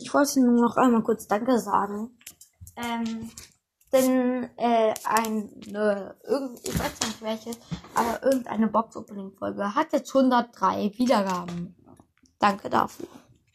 Ich wollte nur noch einmal kurz Danke sagen. Ähm, denn äh, eine, ne, irgend, ich weiß nicht welche, aber irgendeine Box-Opening-Folge hat jetzt 103 Wiedergaben. Danke dafür.